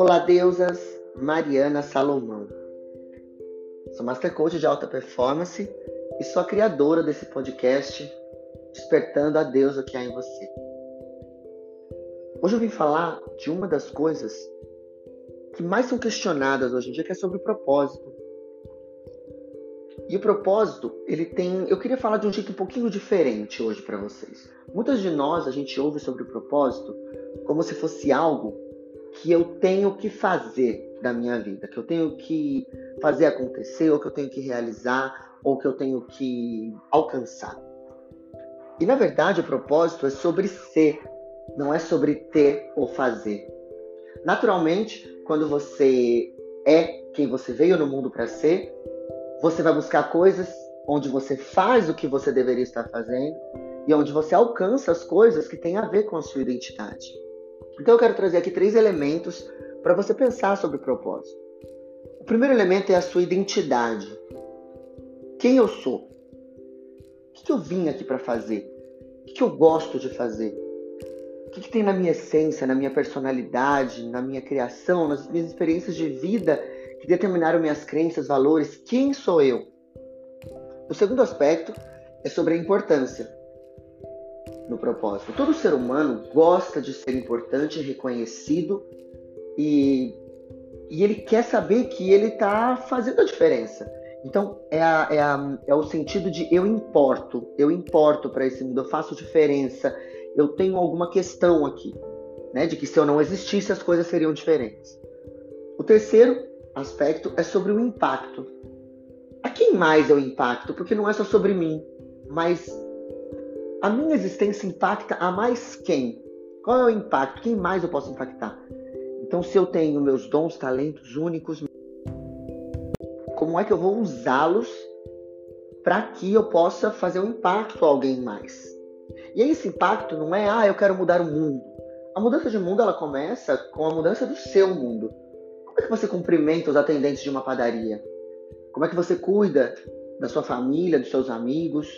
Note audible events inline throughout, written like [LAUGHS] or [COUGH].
Olá, deusas! Mariana Salomão. Sou Master Coach de Alta Performance e sou a criadora desse podcast Despertando a Deusa que há em você. Hoje eu vim falar de uma das coisas que mais são questionadas hoje em dia, que é sobre o propósito. E o propósito, ele tem. Eu queria falar de um jeito um pouquinho diferente hoje para vocês. Muitas de nós, a gente ouve sobre o propósito como se fosse algo que eu tenho que fazer da minha vida, que eu tenho que fazer acontecer, ou que eu tenho que realizar, ou que eu tenho que alcançar. E na verdade, o propósito é sobre ser, não é sobre ter ou fazer. Naturalmente, quando você é quem você veio no mundo para ser, você vai buscar coisas onde você faz o que você deveria estar fazendo e onde você alcança as coisas que têm a ver com a sua identidade. Então eu quero trazer aqui três elementos para você pensar sobre o propósito. O primeiro elemento é a sua identidade. Quem eu sou? O que eu vim aqui para fazer? O que eu gosto de fazer? O que tem na minha essência, na minha personalidade, na minha criação, nas minhas experiências de vida que determinaram minhas crenças, valores? Quem sou eu? O segundo aspecto é sobre a importância no propósito. Todo ser humano gosta de ser importante, reconhecido e, e ele quer saber que ele está fazendo a diferença. Então é, a, é, a, é o sentido de eu importo, eu importo para esse mundo, eu faço diferença, eu tenho alguma questão aqui, né? De que se eu não existisse as coisas seriam diferentes. O terceiro aspecto é sobre o impacto. A quem mais eu impacto? Porque não é só sobre mim, mas a minha existência impacta a mais quem? Qual é o impacto? Quem mais eu posso impactar? Então, se eu tenho meus dons, talentos únicos, como é que eu vou usá-los para que eu possa fazer um impacto a alguém mais? E esse impacto não é, ah, eu quero mudar o mundo. A mudança de mundo ela começa com a mudança do seu mundo. Como é que você cumprimenta os atendentes de uma padaria? Como é que você cuida da sua família, dos seus amigos,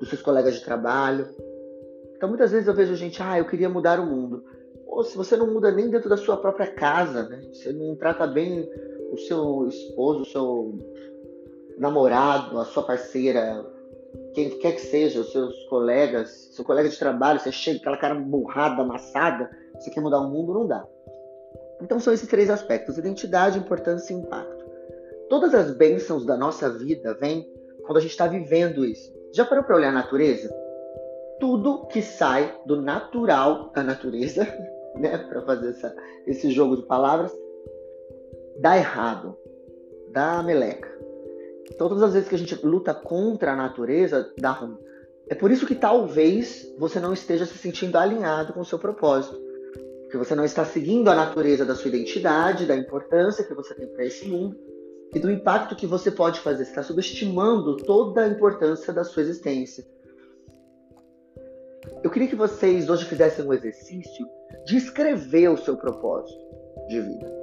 dos seus colegas de trabalho. Então muitas vezes eu vejo gente, ah, eu queria mudar o mundo. Ou se você não muda nem dentro da sua própria casa, né? Você não trata bem o seu esposo, o seu namorado, a sua parceira, quem quer que seja, os seus colegas, seu colega de trabalho, você chega com aquela cara borrada, amassada, você quer mudar o mundo, não dá. Então são esses três aspectos: identidade, importância e impacto. Todas as bênçãos da nossa vida vêm quando a gente está vivendo isso. Já parou para olhar a natureza? Tudo que sai do natural da natureza, [LAUGHS] né, para fazer essa, esse jogo de palavras, dá errado, dá meleca. Então, todas as vezes que a gente luta contra a natureza, dá ruim. É por isso que talvez você não esteja se sentindo alinhado com o seu propósito. Porque você não está seguindo a natureza da sua identidade, da importância que você tem para esse mundo e do impacto que você pode fazer. Você está subestimando toda a importância da sua existência. Eu queria que vocês hoje fizessem um exercício de escrever o seu propósito de vida.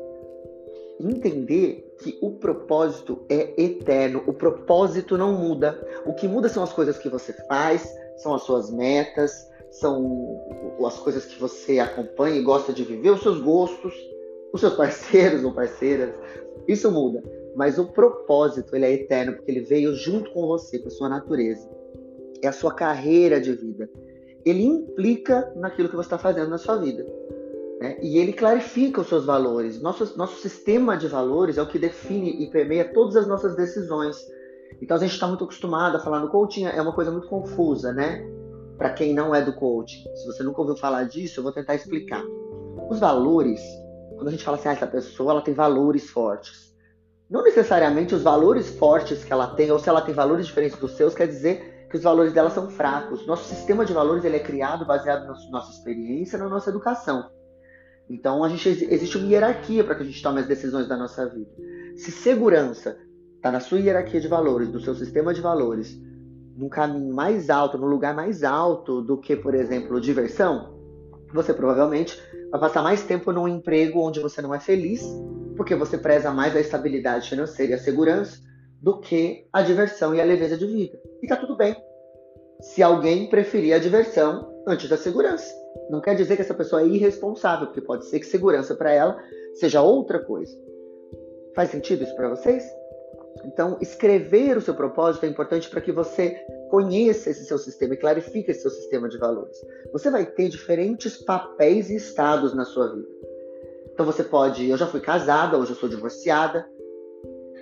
Entender que o propósito é eterno, o propósito não muda. O que muda são as coisas que você faz, são as suas metas, são as coisas que você acompanha e gosta de viver, os seus gostos, os seus [LAUGHS] parceiros ou parceiras. Isso muda mas o propósito ele é eterno porque ele veio junto com você, com a sua natureza. É a sua carreira de vida. Ele implica naquilo que você está fazendo na sua vida. Né? E ele clarifica os seus valores. Nosso, nosso sistema de valores é o que define e permeia todas as nossas decisões. Então a gente está muito acostumado a falar no coaching, é uma coisa muito confusa, né? Para quem não é do coaching. Se você nunca ouviu falar disso, eu vou tentar explicar. Os valores, quando a gente fala assim, ah, essa pessoa ela tem valores fortes não necessariamente os valores fortes que ela tem, ou se ela tem valores diferentes dos seus, quer dizer que os valores dela são fracos. Nosso sistema de valores ele é criado baseado na nossa experiência, na nossa educação. Então a gente, existe uma hierarquia para que a gente tome as decisões da nossa vida. Se segurança está na sua hierarquia de valores, do seu sistema de valores, num caminho mais alto, no lugar mais alto do que, por exemplo, diversão, você provavelmente vai passar mais tempo num emprego onde você não é feliz porque você preza mais a estabilidade financeira e a segurança do que a diversão e a leveza de vida. E tá tudo bem. Se alguém preferir a diversão antes da segurança. Não quer dizer que essa pessoa é irresponsável, porque pode ser que segurança para ela seja outra coisa. Faz sentido isso para vocês? Então, escrever o seu propósito é importante para que você conheça esse seu sistema e clarifique esse seu sistema de valores. Você vai ter diferentes papéis e estados na sua vida. Então você pode, eu já fui casada, hoje eu sou divorciada.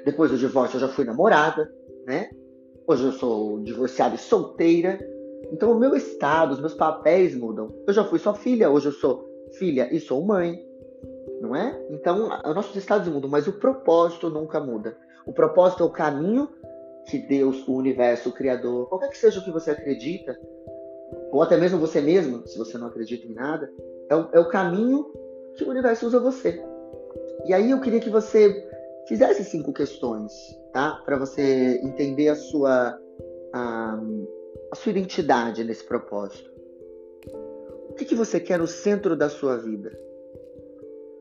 Depois do divórcio eu já fui namorada, né? Hoje eu sou divorciada e solteira. Então o meu estado, os meus papéis mudam. Eu já fui só filha, hoje eu sou filha e sou mãe, não é? Então os nossos estados mudam, mas o propósito nunca muda. O propósito é o caminho que Deus, o universo, o Criador, qualquer que seja o que você acredita, ou até mesmo você mesmo, se você não acredita em nada, é o, é o caminho que o universo usa você. E aí eu queria que você fizesse cinco questões, tá? Para você entender a sua, a, a, sua identidade nesse propósito. O que, que você quer no centro da sua vida?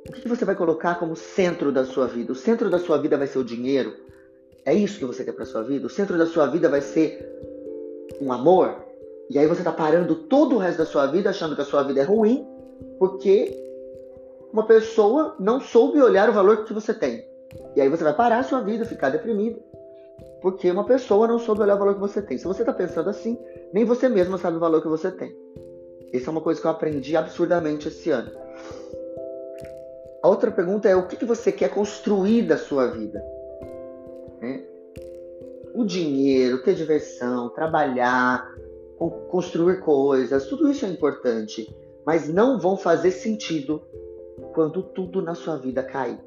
O que, que você vai colocar como centro da sua vida? O centro da sua vida vai ser o dinheiro? É isso que você quer para sua vida? O centro da sua vida vai ser um amor? E aí você está parando todo o resto da sua vida achando que a sua vida é ruim porque uma pessoa não soube olhar o valor que você tem. E aí você vai parar a sua vida, ficar deprimido, porque uma pessoa não soube olhar o valor que você tem. Se você está pensando assim, nem você mesmo sabe o valor que você tem. Essa é uma coisa que eu aprendi absurdamente esse ano. A outra pergunta é o que, que você quer construir da sua vida? Né? O dinheiro, ter diversão, trabalhar, construir coisas, tudo isso é importante, mas não vão fazer sentido quando tudo na sua vida cair.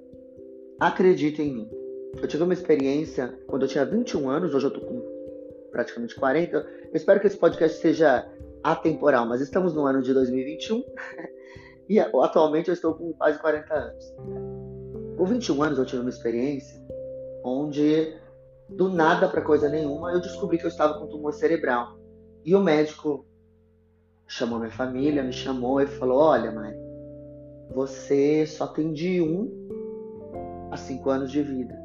Acredite em mim. Eu tive uma experiência quando eu tinha 21 anos, hoje eu tô com praticamente 40. Eu espero que esse podcast seja atemporal, mas estamos no ano de 2021 [LAUGHS] e atualmente eu estou com quase 40 anos. Com 21 anos eu tive uma experiência onde do nada para coisa nenhuma eu descobri que eu estava com tumor cerebral. E o médico chamou minha família, me chamou e falou: "Olha, Mari, você só tem de 1 a 5 anos de vida.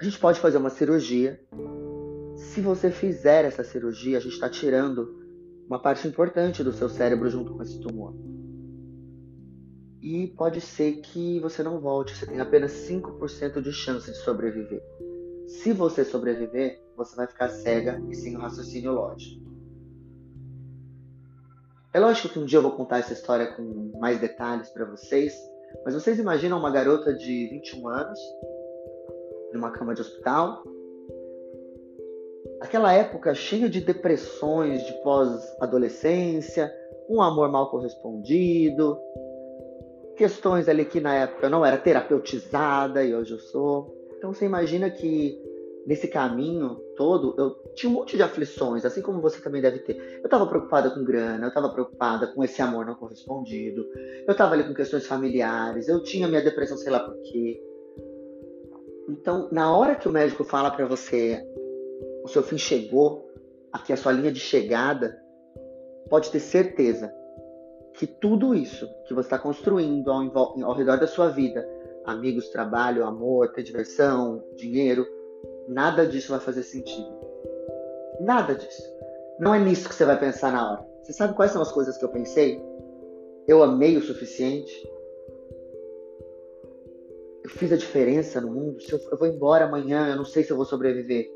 A gente pode fazer uma cirurgia. Se você fizer essa cirurgia, a gente está tirando uma parte importante do seu cérebro junto com esse tumor. E pode ser que você não volte, você tem apenas 5% de chance de sobreviver. Se você sobreviver, você vai ficar cega e sem o raciocínio lógico. É lógico que um dia eu vou contar essa história com mais detalhes para vocês, mas vocês imaginam uma garota de 21 anos, numa cama de hospital, aquela época cheia de depressões de pós-adolescência, um amor mal correspondido, questões ali que na época eu não era terapeutizada e hoje eu sou. Então você imagina que nesse caminho todo, eu tinha um monte de aflições, assim como você também deve ter. Eu estava preocupada com grana, eu estava preocupada com esse amor não correspondido, eu estava ali com questões familiares, eu tinha minha depressão, sei lá por quê. Então, na hora que o médico fala para você, o seu fim chegou, aqui é a sua linha de chegada, pode ter certeza que tudo isso que você está construindo ao, ao redor da sua vida, amigos, trabalho, amor, ter diversão, dinheiro, Nada disso vai fazer sentido. Nada disso. Não é nisso que você vai pensar na hora. Você sabe quais são as coisas que eu pensei? Eu amei o suficiente. Eu fiz a diferença no mundo. Se eu, eu vou embora amanhã, eu não sei se eu vou sobreviver.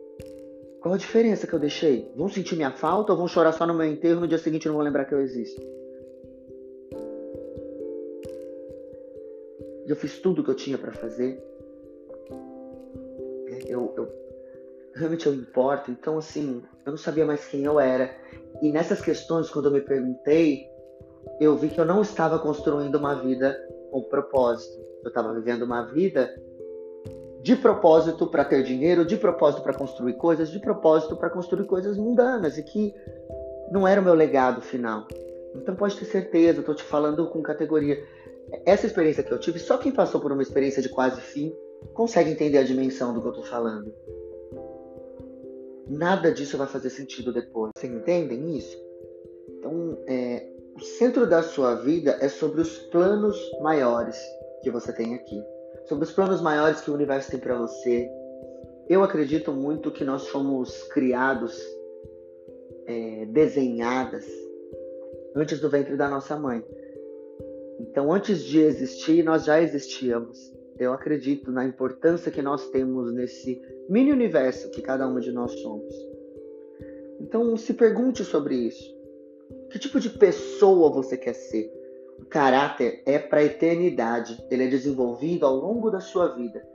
Qual a diferença que eu deixei? Vão sentir minha falta ou vão chorar só no meu enterro no dia seguinte não vão lembrar que eu existo? Eu fiz tudo o que eu tinha para fazer. Eu, eu, realmente eu importo. Então, assim, eu não sabia mais quem eu era. E nessas questões, quando eu me perguntei, eu vi que eu não estava construindo uma vida com propósito. Eu estava vivendo uma vida de propósito para ter dinheiro, de propósito para construir coisas, de propósito para construir coisas mundanas e que não era o meu legado final. Então pode ter certeza, estou te falando com categoria. Essa experiência que eu tive, só quem passou por uma experiência de quase fim consegue entender a dimensão do que eu estou falando nada disso vai fazer sentido depois. Vocês entendem isso? Então, é, o centro da sua vida é sobre os planos maiores que você tem aqui, sobre os planos maiores que o universo tem para você. Eu acredito muito que nós fomos criados, é, desenhadas antes do ventre da nossa mãe. Então, antes de existir, nós já existíamos. Eu acredito na importância que nós temos nesse mini universo que cada uma de nós somos. Então, se pergunte sobre isso. Que tipo de pessoa você quer ser? O caráter é para a eternidade. Ele é desenvolvido ao longo da sua vida.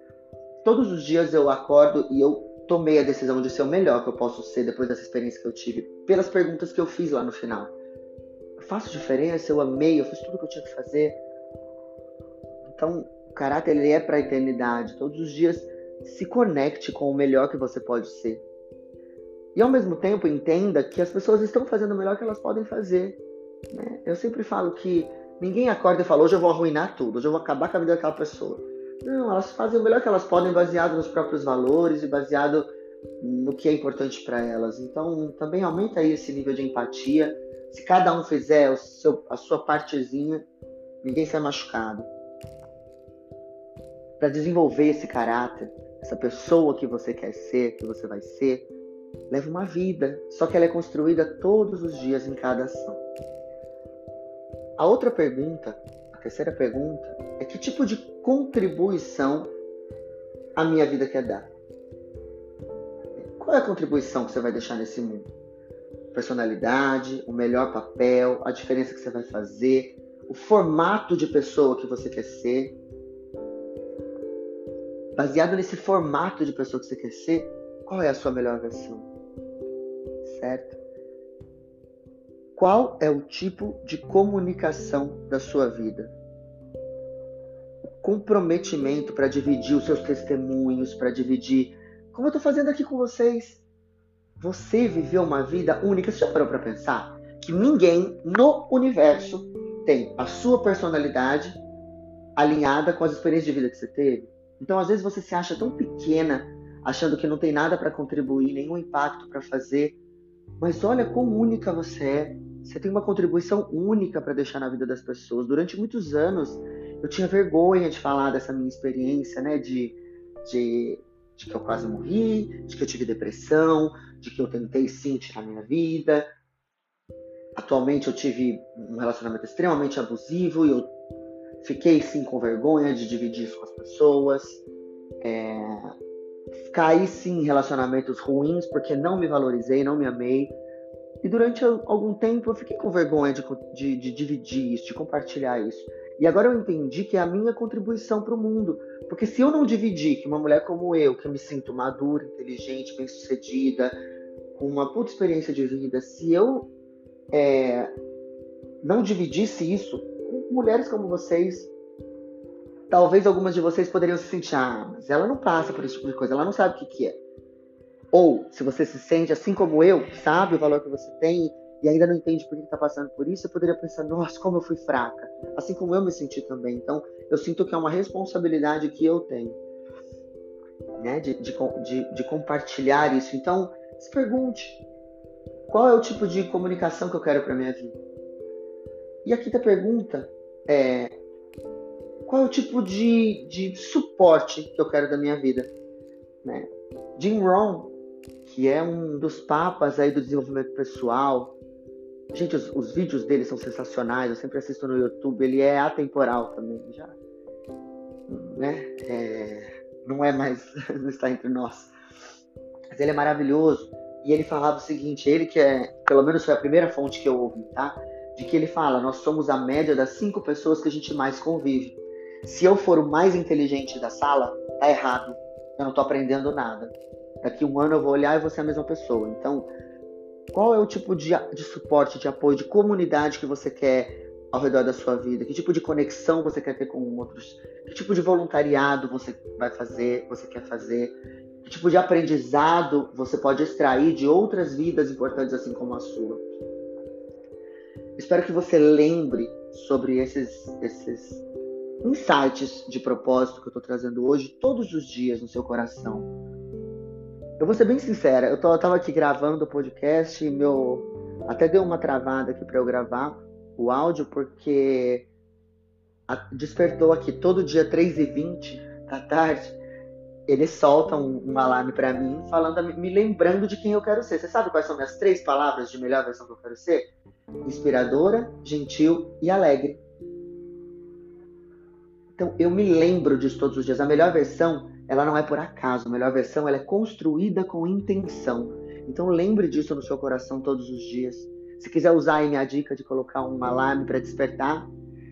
Todos os dias eu acordo e eu tomei a decisão de ser o melhor que eu posso ser depois dessa experiência que eu tive, pelas perguntas que eu fiz lá no final. Faço diferença, eu amei, eu fiz tudo o que eu tinha que fazer. Então, o caráter ele é para a eternidade. Todos os dias se conecte com o melhor que você pode ser. E ao mesmo tempo entenda que as pessoas estão fazendo o melhor que elas podem fazer. Né? Eu sempre falo que ninguém acorda e fala, hoje eu vou arruinar tudo, hoje eu vou acabar com a vida daquela pessoa. Não, elas fazem o melhor que elas podem baseado nos próprios valores e baseado no que é importante para elas. Então, também aumenta aí esse nível de empatia. Se cada um fizer seu, a sua partezinha, ninguém sai machucado. Para desenvolver esse caráter, essa pessoa que você quer ser, que você vai ser, leva uma vida, só que ela é construída todos os dias em cada ação. A outra pergunta, a terceira pergunta, é que tipo de contribuição a minha vida quer dar? Qual é a contribuição que você vai deixar nesse mundo? Personalidade, o melhor papel, a diferença que você vai fazer, o formato de pessoa que você quer ser. Baseado nesse formato de pessoa que você quer ser, qual é a sua melhor versão? Certo? Qual é o tipo de comunicação da sua vida? comprometimento para dividir os seus testemunhos, para dividir, como eu estou fazendo aqui com vocês. Você viveu uma vida única. Você já parou para pensar que ninguém no universo tem a sua personalidade alinhada com as experiências de vida que você teve? Então, às vezes, você se acha tão pequena, achando que não tem nada para contribuir, nenhum impacto para fazer. Mas olha quão única você é. Você tem uma contribuição única para deixar na vida das pessoas. Durante muitos anos, eu tinha vergonha de falar dessa minha experiência, né? De, de, de que eu quase morri, de que eu tive depressão, de que eu tentei sim tirar minha vida. Atualmente eu tive um relacionamento extremamente abusivo e eu fiquei sim com vergonha de dividir isso com as pessoas. É... Caí sim em relacionamentos ruins porque não me valorizei, não me amei. E durante algum tempo eu fiquei com vergonha de, de, de dividir isso, de compartilhar isso. E agora eu entendi que é a minha contribuição para o mundo. Porque se eu não dividir que uma mulher como eu, que me sinto madura, inteligente, bem-sucedida, com uma puta experiência de vida, se eu é, não dividisse isso com mulheres como vocês, talvez algumas de vocês poderiam se sentir, ah, mas ela não passa por esse tipo de coisa, ela não sabe o que, que é. Ou, se você se sente assim como eu, sabe o valor que você tem e ainda não entende por que está passando por isso, eu poderia pensar, nossa, como eu fui fraca. Assim como eu me senti também. Então, eu sinto que é uma responsabilidade que eu tenho, né, de, de, de, de compartilhar isso. Então, se pergunte, qual é o tipo de comunicação que eu quero para minha vida? E a quinta pergunta é, qual é o tipo de, de suporte que eu quero da minha vida? Né? Jim Rohn, que é um dos papas aí do desenvolvimento pessoal, Gente, os, os, vídeos dele são sensacionais, eu sempre assisto no YouTube, ele é atemporal também, já. Né? É, não é mais, [LAUGHS] não está entre nós. Mas ele é maravilhoso. E ele falava o seguinte, ele que é, pelo menos foi a primeira fonte que eu ouvi, tá? De que ele fala, nós somos a média das cinco pessoas que a gente mais convive. Se eu for o mais inteligente da sala, tá errado. Eu não tô aprendendo nada. Daqui um ano eu vou olhar e vou ser a mesma pessoa. Então, qual é o tipo de, de suporte, de apoio, de comunidade que você quer ao redor da sua vida? Que tipo de conexão você quer ter com outros? Que tipo de voluntariado você vai fazer, você quer fazer? Que tipo de aprendizado você pode extrair de outras vidas importantes assim como a sua? Espero que você lembre sobre esses, esses insights de propósito que eu estou trazendo hoje todos os dias no seu coração eu vou ser bem sincera, eu, tô, eu tava aqui gravando o podcast e meu. Até deu uma travada aqui para eu gravar o áudio, porque a, despertou aqui todo dia 3h20 da tarde. Ele solta um, um alarme para mim, falando, me lembrando de quem eu quero ser. Você sabe quais são minhas três palavras de melhor versão que eu quero ser? Inspiradora, gentil e alegre. Então eu me lembro disso todos os dias. A melhor versão, ela não é por acaso. A melhor versão, ela é construída com intenção. Então lembre disso no seu coração todos os dias. Se quiser usar aí minha dica de colocar um alarme para despertar,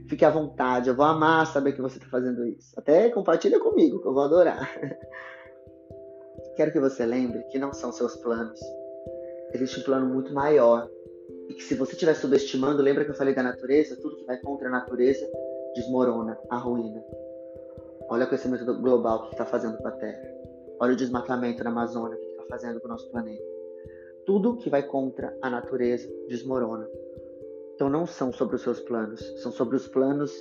fique à vontade. Eu vou amar saber que você está fazendo isso. Até compartilha comigo, que eu vou adorar. [LAUGHS] Quero que você lembre que não são seus planos. Existe um plano muito maior. E que se você estiver subestimando, lembra que eu falei da natureza? Tudo que vai contra a natureza desmorona, arruína. Olha o aquecimento global que está fazendo com a Terra. Olha o desmatamento na Amazônia que está fazendo com o nosso planeta. Tudo que vai contra a natureza desmorona. Então não são sobre os seus planos, são sobre os planos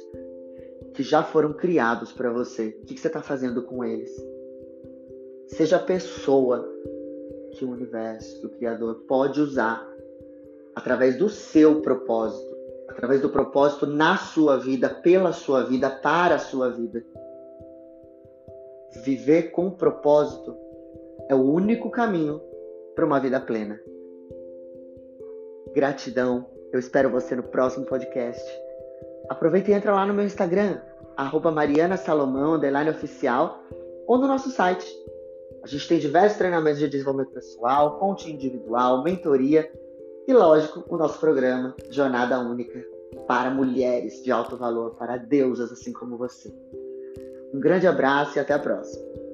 que já foram criados para você. O que você está fazendo com eles? Seja a pessoa que o universo, que o Criador pode usar através do seu propósito, através do propósito na sua vida, pela sua vida, para a sua vida. Viver com propósito é o único caminho para uma vida plena. Gratidão. Eu espero você no próximo podcast. Aproveita e entra lá no meu Instagram, arroba Mariana Salomão, underline oficial, ou no nosso site. A gente tem diversos treinamentos de desenvolvimento pessoal, coaching individual, mentoria e, lógico, o nosso programa Jornada Única para mulheres de alto valor, para deusas assim como você. Um grande abraço e até a próxima.